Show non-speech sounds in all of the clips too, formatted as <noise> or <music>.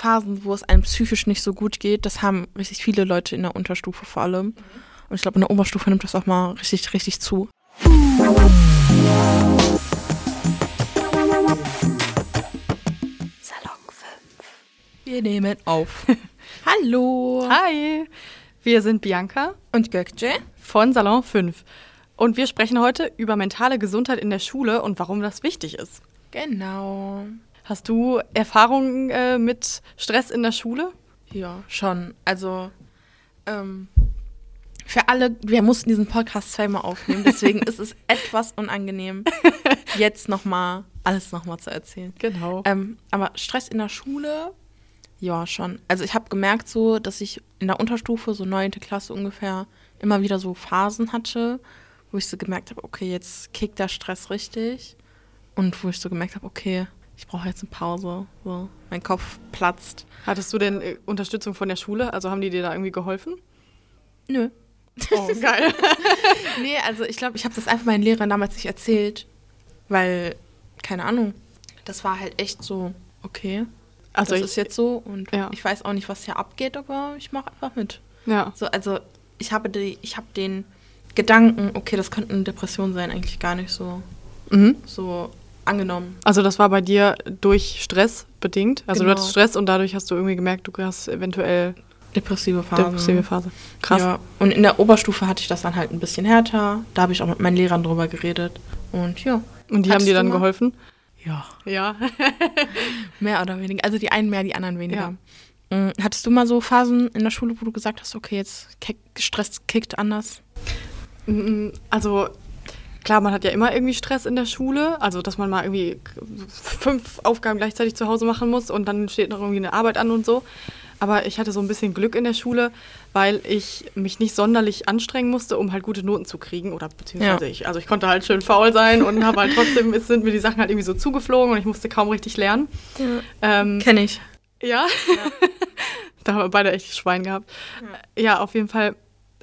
Phasen, wo es einem psychisch nicht so gut geht, das haben richtig viele Leute in der Unterstufe vor allem. Und ich glaube, in der Oberstufe nimmt das auch mal richtig, richtig zu. Salon 5. Wir nehmen auf. <laughs> Hallo. Hi, wir sind Bianca Und Gökce? von Salon 5 und wir sprechen heute über mentale Gesundheit in der Schule und warum das wichtig ist. Genau. Hast du Erfahrungen äh, mit Stress in der Schule? Ja, schon. Also, ähm, für alle, wir mussten diesen Podcast zweimal aufnehmen, deswegen <laughs> ist es etwas unangenehm, <laughs> jetzt nochmal alles nochmal zu erzählen. Genau. Ähm, aber Stress in der Schule, ja, schon. Also ich habe gemerkt so, dass ich in der Unterstufe, so neunte Klasse ungefähr, immer wieder so Phasen hatte, wo ich so gemerkt habe, okay, jetzt kickt der Stress richtig. Und wo ich so gemerkt habe, okay, ich brauche jetzt eine Pause. So, mein Kopf platzt. Hattest du denn äh, Unterstützung von der Schule? Also haben die dir da irgendwie geholfen? Nö. Oh, <laughs> geil. Nee, also ich glaube, ich habe das einfach meinen Lehrern damals nicht erzählt, weil, keine Ahnung, das war halt echt so, okay, Also das ich, ist jetzt so und Ja. ich weiß auch nicht, was hier abgeht, aber ich mache einfach mit. ja. So, also ich habe die, ich habe den Gedanken, okay, das könnte eine Depression sein, eigentlich gar nicht so, Mhm. so angenommen. Also das war bei dir durch Stress bedingt? Also du Genau. hattest Stress und dadurch hast du irgendwie gemerkt, du hast eventuell Depressive Phase. depressive Phase. Krass. Ja. Und in der Oberstufe hatte ich das dann halt ein bisschen härter. Da habe ich auch mit meinen Lehrern drüber geredet. Und ja. Und die haben Hattest dir du dann geholfen? Ja. Ja. <laughs> Mehr oder weniger. Also die einen mehr, die anderen weniger. Mhm. Hattest du mal so Phasen in der Schule, wo du gesagt hast, okay, jetzt Stress kickt anders? Mm, Also klar, man hat ja immer irgendwie Stress in der Schule, also dass man mal irgendwie fünf Aufgaben gleichzeitig zu Hause machen muss und dann steht noch irgendwie eine Arbeit an und so. Aber ich hatte so ein bisschen Glück in der Schule, weil ich mich nicht sonderlich anstrengen musste, um halt gute Noten zu kriegen. Oder beziehungsweise Ja. ich, also ich konnte halt schön faul sein und habe halt trotzdem, es sind mir die Sachen halt irgendwie so zugeflogen und ich musste kaum richtig lernen. Ähm, Kenne ich. ja. <laughs> da haben wir beide echt Schwein gehabt. Ja. auf jeden Fall,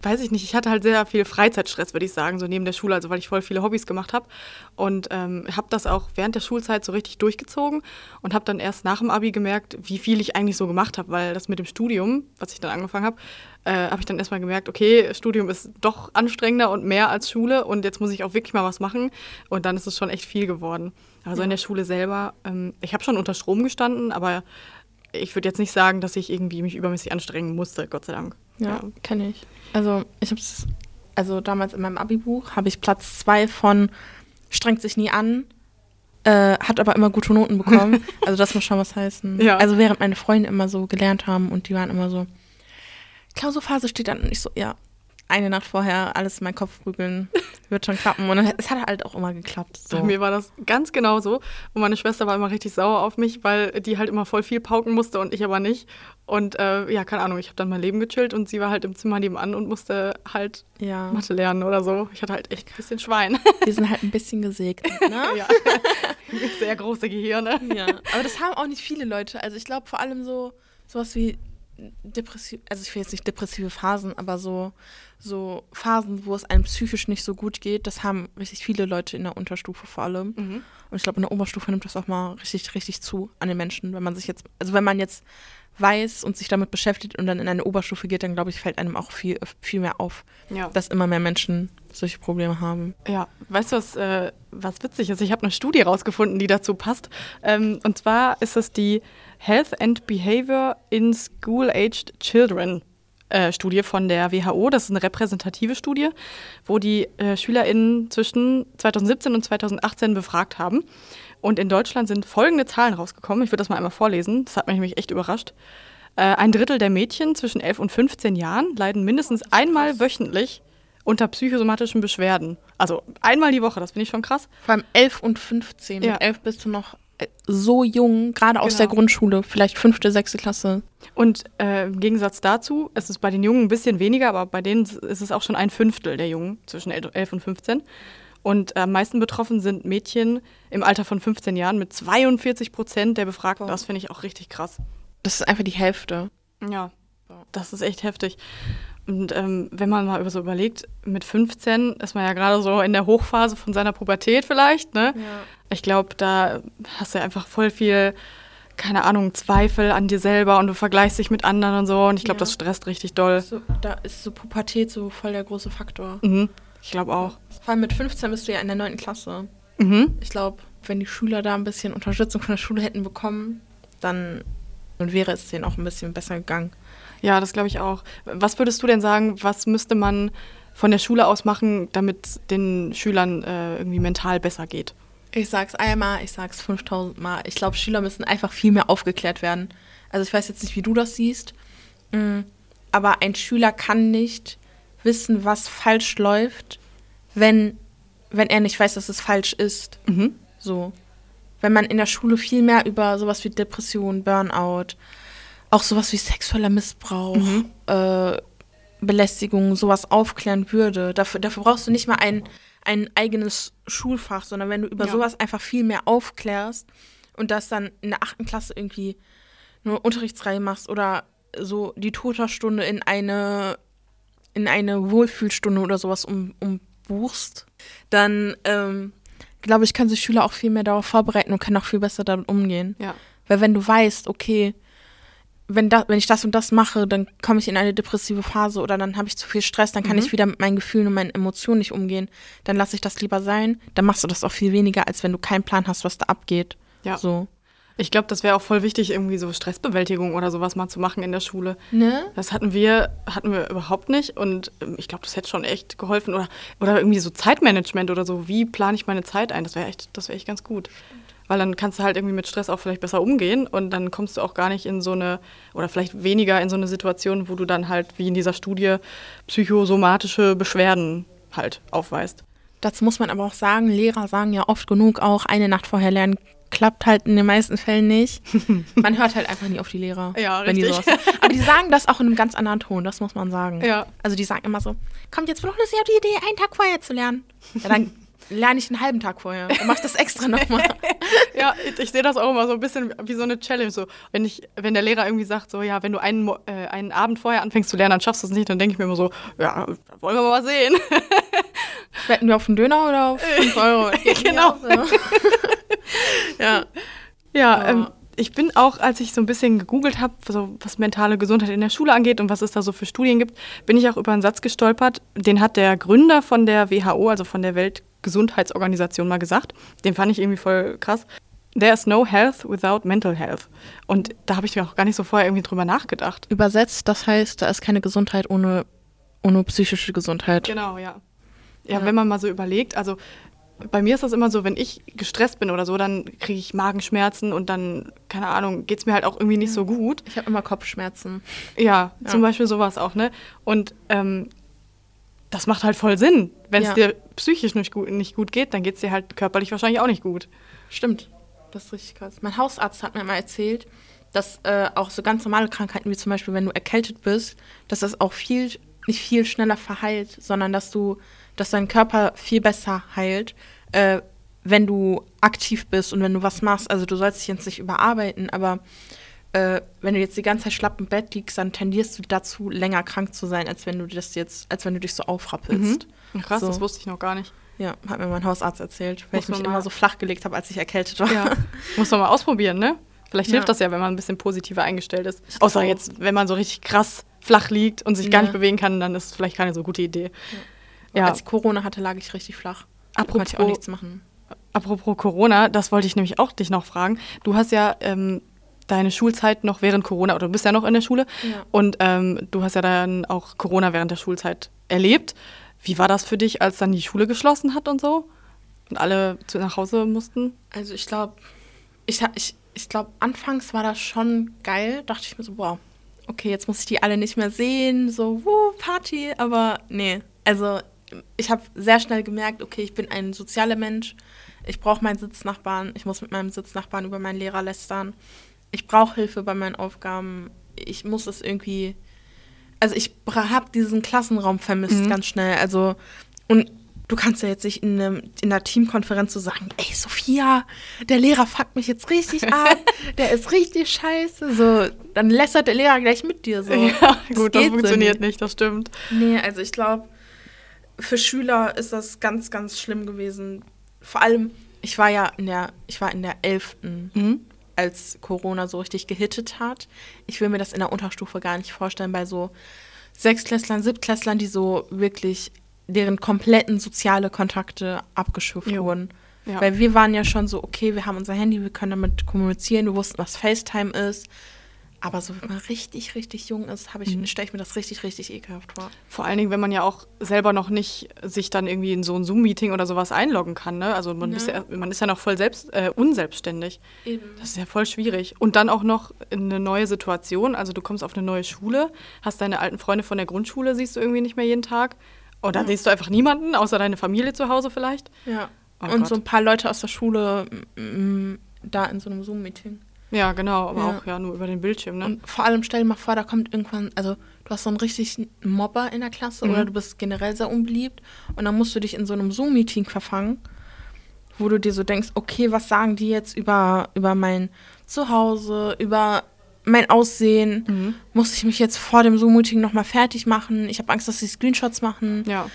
weiß ich nicht, ich hatte halt sehr viel Freizeitstress, würde ich sagen, so neben der Schule, also weil ich voll viele Hobbys gemacht habe. Und ähm, habe das auch während der Schulzeit so richtig durchgezogen und habe dann erst nach dem Abi gemerkt, wie viel ich eigentlich so gemacht habe, weil das mit dem Studium, was ich dann angefangen habe, äh, habe ich dann erstmal gemerkt, okay, Studium ist doch anstrengender und mehr als Schule und jetzt muss ich auch wirklich mal was machen. Und dann ist es schon echt viel geworden. Also in der Schule selber, ähm, ich habe schon unter Strom gestanden, aber ich würde jetzt nicht sagen, dass ich irgendwie mich übermäßig anstrengen musste, Gott sei Dank. Ja, kenne ich. Also ich habe es, also damals in meinem Abi-Buch habe ich Platz zwei von strengt sich nie an, äh, hat aber immer gute Noten bekommen. <laughs> also das muss schon was heißen. Ja. Also während meine Freunde immer so gelernt haben und die waren immer so, Klausurphase steht dann und ich so, ja, eine Nacht vorher alles in meinen Kopf prügeln, <laughs> wird schon klappen. Und es hat halt auch immer geklappt. So. Bei mir war das ganz genauso. Und meine Schwester war immer richtig sauer auf mich, weil die halt immer voll viel pauken musste und ich aber nicht. Und äh, ja, keine Ahnung, ich habe dann mein Leben gechillt und sie war halt im Zimmer nebenan und musste halt ja, Mathe lernen oder so. Ich hatte halt echt ein bisschen Schwein. <laughs> wir sind halt ein bisschen gesegnet, ne? <laughs> ja. Sehr große Gehirne. Ja, aber das haben auch nicht viele Leute. Also ich glaube vor allem so sowas wie depressiv, also ich will jetzt nicht depressive Phasen, aber so so Phasen, wo es einem psychisch nicht so gut geht, das haben richtig viele Leute in der Unterstufe vor allem. Mhm. Und ich glaube in der Oberstufe nimmt das auch mal richtig richtig zu an den Menschen, wenn man sich jetzt, also wenn man jetzt weiß und sich damit beschäftigt und dann in eine Oberstufe geht, dann glaube ich fällt einem auch viel viel mehr auf, Ja. dass immer mehr Menschen solche Probleme haben. Ja, weißt du, was, äh, was witzig ist? Ich habe eine Studie rausgefunden, die dazu passt. Ähm, und zwar ist es die Health and Behavior in School-Aged Children. äh, Studie von der WHO, das ist eine repräsentative Studie, wo die äh, SchülerInnen zwischen 2017 und 2018 befragt haben. Und in Deutschland sind folgende Zahlen rausgekommen. Ich würde das mal einmal vorlesen. Das hat mich nämlich echt überrascht. Äh, ein Drittel der Mädchen zwischen 11 und 15 Jahren leiden mindestens einmal wöchentlich unter psychosomatischen Beschwerden. Also einmal die Woche, das finde ich schon krass. Vor allem 11 und 15. Ja. Mit 11 bist du noch äh, so jung, gerade aus Genau. der Grundschule, vielleicht fünfte, sechste Klasse. Und äh, im Gegensatz dazu, es ist bei den Jungen ein bisschen weniger, aber bei denen ist es auch schon ein Fünftel der Jungen zwischen 11 und 15. Und äh, am meisten betroffen sind Mädchen im Alter von 15 Jahren mit 42 Prozent der Befragten. Das finde ich auch richtig krass. Das ist einfach die Hälfte. Ja, das ist echt heftig. Und ähm, wenn man mal über so überlegt, mit 15 ist man ja gerade so in der Hochphase von seiner Pubertät vielleicht, ne? Ich glaube, da hast du ja einfach voll viel keine Ahnung, Zweifel an dir selber und du vergleichst dich mit anderen und so. Und ich glaube, Ja. das stresst richtig doll. So, da ist so Pubertät so voll der große Faktor. Mhm. Ich glaube auch. Vor allem mit 15 bist du ja in der 9. Klasse. Mhm. Ich glaube, wenn die Schüler da ein bisschen Unterstützung von der Schule hätten bekommen, dann, wäre es denen auch ein bisschen besser gegangen. Ja, das glaube ich auch. Was würdest du denn sagen, was müsste man von der Schule aus machen, damit den Schülern äh, irgendwie mental besser geht? Ich sag's einmal, ich sag's 5000 Mal. Ich glaube, Schüler müssen einfach viel mehr aufgeklärt werden. Also ich weiß jetzt nicht, wie du das siehst, mm, aber ein Schüler kann nicht wissen, was falsch läuft, wenn, wenn er nicht weiß, dass es falsch ist. Mhm. So. Wenn man in der Schule viel mehr über sowas wie Depression, Burnout, auch sowas wie sexueller Missbrauch, Mhm. äh, Belästigung, sowas aufklären würde. Dafür, dafür brauchst du nicht mal ein, ein eigenes Schulfach, sondern wenn du über Ja. sowas einfach viel mehr aufklärst und das dann in der achten Klasse irgendwie eine Unterrichtsreihe machst oder so die Toterstunde in eine, in eine Wohlfühlstunde oder sowas um, umbuchst, dann ähm, glaube ich, können sich Schüler auch viel mehr darauf vorbereiten und können auch viel besser damit umgehen. Ja. Weil wenn du weißt, okay, wenn, da, wenn ich das und das mache, dann komme ich in eine depressive Phase oder dann habe ich zu viel Stress, dann kann Mhm. ich wieder mit meinen Gefühlen und meinen Emotionen nicht umgehen, dann lasse ich das lieber sein. Dann machst du das auch viel weniger, als wenn du keinen Plan hast, was da abgeht. Ja. So. Ich glaube, das wäre auch voll wichtig, irgendwie so Stressbewältigung oder sowas mal zu machen in der Schule. Ne? Das hatten wir, hatten wir überhaupt nicht und ähm, ich glaube, das hätte schon echt geholfen. Oder, oder irgendwie so Zeitmanagement oder so. Wie plane ich meine Zeit ein? Das wäre echt, das wäre echt ganz gut. Weil dann kannst du halt irgendwie mit Stress auch vielleicht besser umgehen und dann kommst du auch gar nicht in so eine, oder vielleicht weniger in so eine Situation, wo du dann halt, wie in dieser Studie, psychosomatische Beschwerden halt aufweist. Dazu muss man aber auch sagen, Lehrer sagen ja oft genug auch, eine Nacht vorher lernen klappt halt in den meisten Fällen nicht. <laughs> Man hört halt einfach nie auf die Lehrer. Ja, wenn die richtig. sowas. Aber die sagen das auch in einem ganz anderen Ton, das muss man sagen. Ja. Also die sagen immer so, kommt jetzt bloß nicht auf die Idee, einen Tag vorher zu lernen. Ja, dann lerne ich einen halben Tag vorher und mach das extra nochmal. <laughs> Ja, ich, ich sehe das auch immer so ein bisschen wie so eine Challenge. So, wenn, ich, wenn der Lehrer irgendwie sagt, so, ja, wenn du einen, äh, einen Abend vorher anfängst zu lernen, dann schaffst du es nicht, dann denke ich mir immer so, ja, wollen wir mal sehen. Wetten wir auf einen Döner oder auf 5 <laughs> Euro? Genau. <laughs> ja. Ja, Ja. ähm, ich bin auch, als ich so ein bisschen gegoogelt habe, so, was mentale Gesundheit in der Schule angeht und was es da so für Studien gibt, bin ich auch über einen Satz gestolpert. Den hat der Gründer von der WHO, also von der Weltgesundheitsorganisation, mal gesagt. Den fand ich irgendwie voll krass. There is no health without mental health. Und da habe ich mir auch gar nicht so vorher irgendwie drüber nachgedacht. Übersetzt, das heißt, da ist keine Gesundheit ohne, ohne psychische Gesundheit. Genau, ja. ja. Ja. wenn man mal so überlegt, also bei mir ist das immer so, wenn ich gestresst bin oder so, dann kriege ich Magenschmerzen und dann, keine Ahnung, geht es mir halt auch irgendwie nicht so gut. Ich habe immer Kopfschmerzen. Ja, Ja. zum Beispiel sowas auch, ne? Und ähm, das macht halt voll Sinn. Wenn es Ja. dir psychisch nicht gut, nicht gut geht, dann geht es dir halt körperlich wahrscheinlich auch nicht gut. Stimmt. Das ist richtig krass. Mein Hausarzt hat mir mal erzählt, dass äh, auch so ganz normale Krankheiten, wie zum Beispiel, wenn du erkältet bist, dass das auch viel, nicht viel schneller verheilt, sondern dass du, dass dein Körper viel besser heilt, äh, wenn du aktiv bist und wenn du was machst. Also du sollst dich jetzt nicht überarbeiten, aber äh, wenn du jetzt die ganze Zeit schlapp im Bett liegst, dann tendierst du dazu, länger krank zu sein, als wenn du das jetzt, als wenn du dich so aufrappelst. Krass, So. das wusste ich noch gar nicht. Ja, hat mir mein Hausarzt erzählt, weil Muss ich mich immer so flach gelegt habe, als ich erkältet war. Ja. Muss man mal ausprobieren, ne? Vielleicht Ja. hilft das ja, wenn man ein bisschen positiver eingestellt ist. Außer jetzt, wenn man so richtig krass flach liegt und sich gar Ja. nicht bewegen kann, dann ist es vielleicht keine so gute Idee. Ja, Als ich Corona hatte, lag ich richtig flach. Da konnte ich auch Apropos- nichts machen. apropos Corona, das wollte ich nämlich auch dich noch fragen. Du hast ja ähm, deine Schulzeit noch während Corona, oder du bist ja noch in der Schule, Ja. und ähm, du hast ja dann auch Corona während der Schulzeit erlebt. Wie war das für dich, als dann die Schule geschlossen hat und so? Und alle zu, nach Hause mussten? Also ich glaube, ich, ich, ich glaube, anfangs war das schon geil. Dachte ich mir so, wow, okay, jetzt muss ich die alle nicht mehr sehen, so, wuh, Party. Aber nee, also ich habe sehr schnell gemerkt, okay, ich bin ein sozialer Mensch. Ich brauche meinen Sitznachbarn. Ich muss mit meinem Sitznachbarn über meinen Lehrer lästern. Ich brauche Hilfe bei meinen Aufgaben. Ich muss es irgendwie. Also ich habe diesen Klassenraum vermisst Mhm. ganz schnell. Also und du kannst ja jetzt nicht in, einem, in einer Teamkonferenz so sagen, ey Sophia, der Lehrer fuckt mich jetzt richtig <laughs> ab, der ist richtig scheiße. So, dann lästert der Lehrer gleich mit dir so. Ja, gut, das geht so funktioniert nicht. nicht, das stimmt. Nee, also ich glaube, für Schüler ist das ganz, ganz schlimm gewesen. Vor allem, ich war ja in der, ich war in der 11. Mhm. als Corona so richtig gehittet hat. Ich will mir das in der Unterstufe gar nicht vorstellen, bei so Sechsklässlern, Siebtklässlern, die so wirklich deren kompletten soziale Kontakte abgeschöpft Jo. wurden. Ja. Weil wir waren ja schon so, okay, wir haben unser Handy, wir können damit kommunizieren, wir wussten, was FaceTime ist. Aber so, wenn man richtig, richtig jung ist, habe ich, Mhm. stelle ich mir das richtig, richtig ekelhaft vor. Vor allen Dingen, wenn man ja auch selber noch nicht sich dann irgendwie in so ein Zoom-Meeting oder sowas einloggen kann. Ne? Also man, Ja. Ist ja, man ist ja noch voll selbst, äh, unselbstständig. Eben. Das ist ja voll schwierig. Und dann auch noch in eine neue Situation. Also du kommst auf eine neue Schule, hast deine alten Freunde von der Grundschule, siehst du irgendwie nicht mehr jeden Tag. Oder siehst du einfach niemanden, außer deine Familie zu Hause vielleicht. Ja. Oh und Gott. so ein paar Leute aus der Schule mm, da in so einem Zoom-Meeting. Ja, genau, aber Ja. auch ja nur über den Bildschirm. Ne? Und vor allem stell dir mal vor, da kommt irgendwann, also du hast so einen richtigen Mobber in der Klasse Mhm. oder du bist generell sehr unbeliebt und dann musst du dich in so einem Zoom-Meeting verfangen, wo du dir so denkst, okay, was sagen die jetzt über, über mein Zuhause, über mein Aussehen? Mhm. Muss ich mich jetzt vor dem Zoom-Meeting nochmal fertig machen? Ich habe Angst, dass sie Screenshots machen. Ja,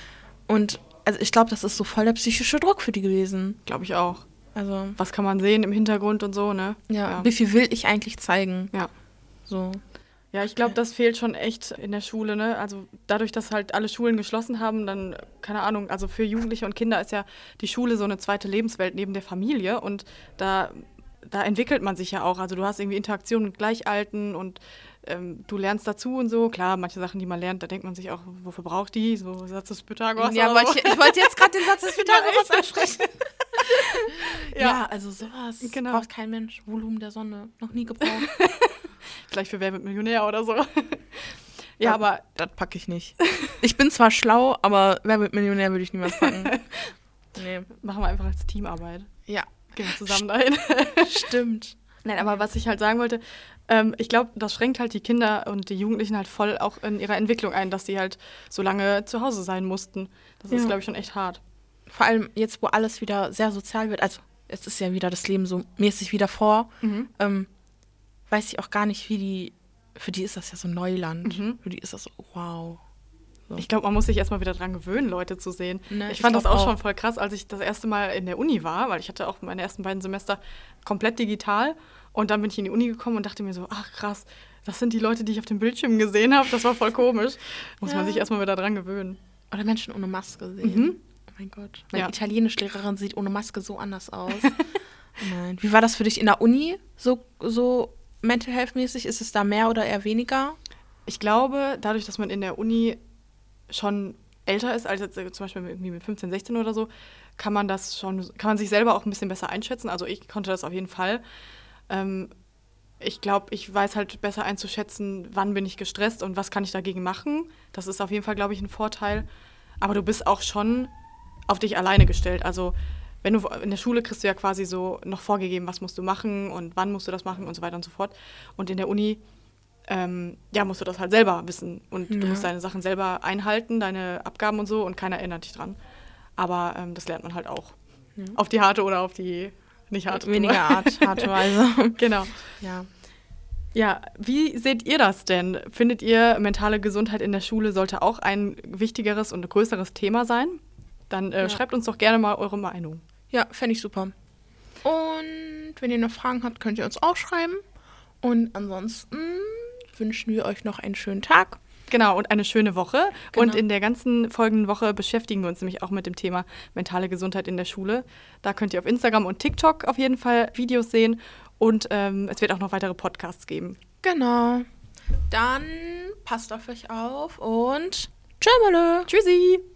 Und also ich glaube, das ist so voll der psychische Druck für die gewesen. glaube ich auch. Also, Was kann man sehen im Hintergrund und so, ne? ja, Ja. wie viel will ich eigentlich zeigen? Ja. So. Ja, ich glaube, das fehlt schon echt in der Schule, ne? Also dadurch, dass halt alle Schulen geschlossen haben, dann, keine Ahnung, also für Jugendliche und Kinder ist ja die Schule so eine zweite Lebenswelt neben der Familie und da, da entwickelt man sich ja auch. Also du hast irgendwie Interaktion mit Gleichalten und ähm, du lernst dazu und so. Klar, manche Sachen, die man lernt, da denkt man sich auch, wofür braucht die? So Satz des Pythagoras. Ja, so. ich, ich wollte jetzt gerade den Satz des <laughs> Pythagoras ansprechen. <laughs> Ja. ja. also sowas Genau. braucht kein Mensch. Volumen der Sonne. Noch nie gebraucht. <laughs> Vielleicht für Wer wird Millionär oder so. ja, aber Das packe ich nicht. Ich bin zwar schlau, aber wer wird Millionär würde ich niemals packen. <laughs> Nee. machen wir einfach als Teamarbeit. Ja, Gehen wir zusammen dahin. stimmt. Nein, aber was ich halt sagen wollte, ähm, ich glaube, das schränkt halt die Kinder und die Jugendlichen halt voll auch in ihrer Entwicklung ein, dass sie halt so lange zu Hause sein mussten. Das ist, Ja. glaube ich, schon echt hart. Vor allem jetzt, wo alles wieder sehr sozial wird. Also, es ist ja wieder das Leben so mäßig wieder vor. Ähm, weiß ich auch gar nicht, wie die. Für die ist das ja so Neuland. Mhm. Für die ist das so, wow. So. Ich glaube, man muss sich erstmal wieder dran gewöhnen, Leute zu sehen. Ne, ich ich fand das auch, auch. schon voll krass, als ich das erste Mal in der Uni war, weil ich hatte auch meine ersten beiden Semester komplett digital. Und dann bin ich in die Uni gekommen und dachte mir so, ach krass, das sind die Leute, die ich auf dem Bildschirm gesehen habe. Das war voll komisch. Muss man Ja. sich erstmal wieder dran gewöhnen. Oder Menschen ohne Maske sehen. Mhm. Mein Gott. Meine Ja. Italienischlehrerin sieht ohne Maske so anders aus. <laughs> oh nein. Wie war das für dich in der Uni? So, so Mental Health mäßig? Ist es da mehr oder eher weniger? Ich glaube, dadurch, dass man in der Uni schon älter ist, als jetzt äh, zum Beispiel irgendwie mit 15, 16 oder so, kann man das schon, kann man sich selber auch ein bisschen besser einschätzen. Also ich konnte das auf jeden Fall. Ähm, ich glaube, ich weiß halt besser einzuschätzen, wann bin ich gestresst und was kann ich dagegen machen. Das ist auf jeden Fall, glaube ich, ein Vorteil. Aber du bist auch schon auf dich alleine gestellt. Also wenn du in der Schule kriegst du ja quasi so noch vorgegeben, was musst du machen und wann musst du das machen und so weiter und so fort. Und in der Uni ähm, ja, musst du das halt selber wissen. Und du Ja. musst deine Sachen selber einhalten, deine Abgaben und so, und keiner erinnert dich dran. Aber ähm, das lernt man halt auch. Ja. Auf die harte oder auf die nicht harte. Weniger Art, <laughs> harte Weise. Genau. ja. Ja, wie seht ihr das denn? Findet ihr, mentale Gesundheit in der Schule sollte auch ein wichtigeres und größeres Thema sein? Dann äh, Ja. schreibt uns doch gerne mal eure Meinung. Ja, fände ich super. Und wenn ihr noch Fragen habt, könnt ihr uns auch schreiben. Und ansonsten wünschen wir euch noch einen schönen Tag. Genau, und eine schöne Woche. Genau. Und in der ganzen folgenden Woche beschäftigen wir uns nämlich auch mit dem Thema mentale Gesundheit in der Schule. Da könnt ihr auf Instagram und TikTok auf jeden Fall Videos sehen. Und ähm, es wird auch noch weitere Podcasts geben. Genau. Dann passt auf euch auf und tschüss. Tschüssi!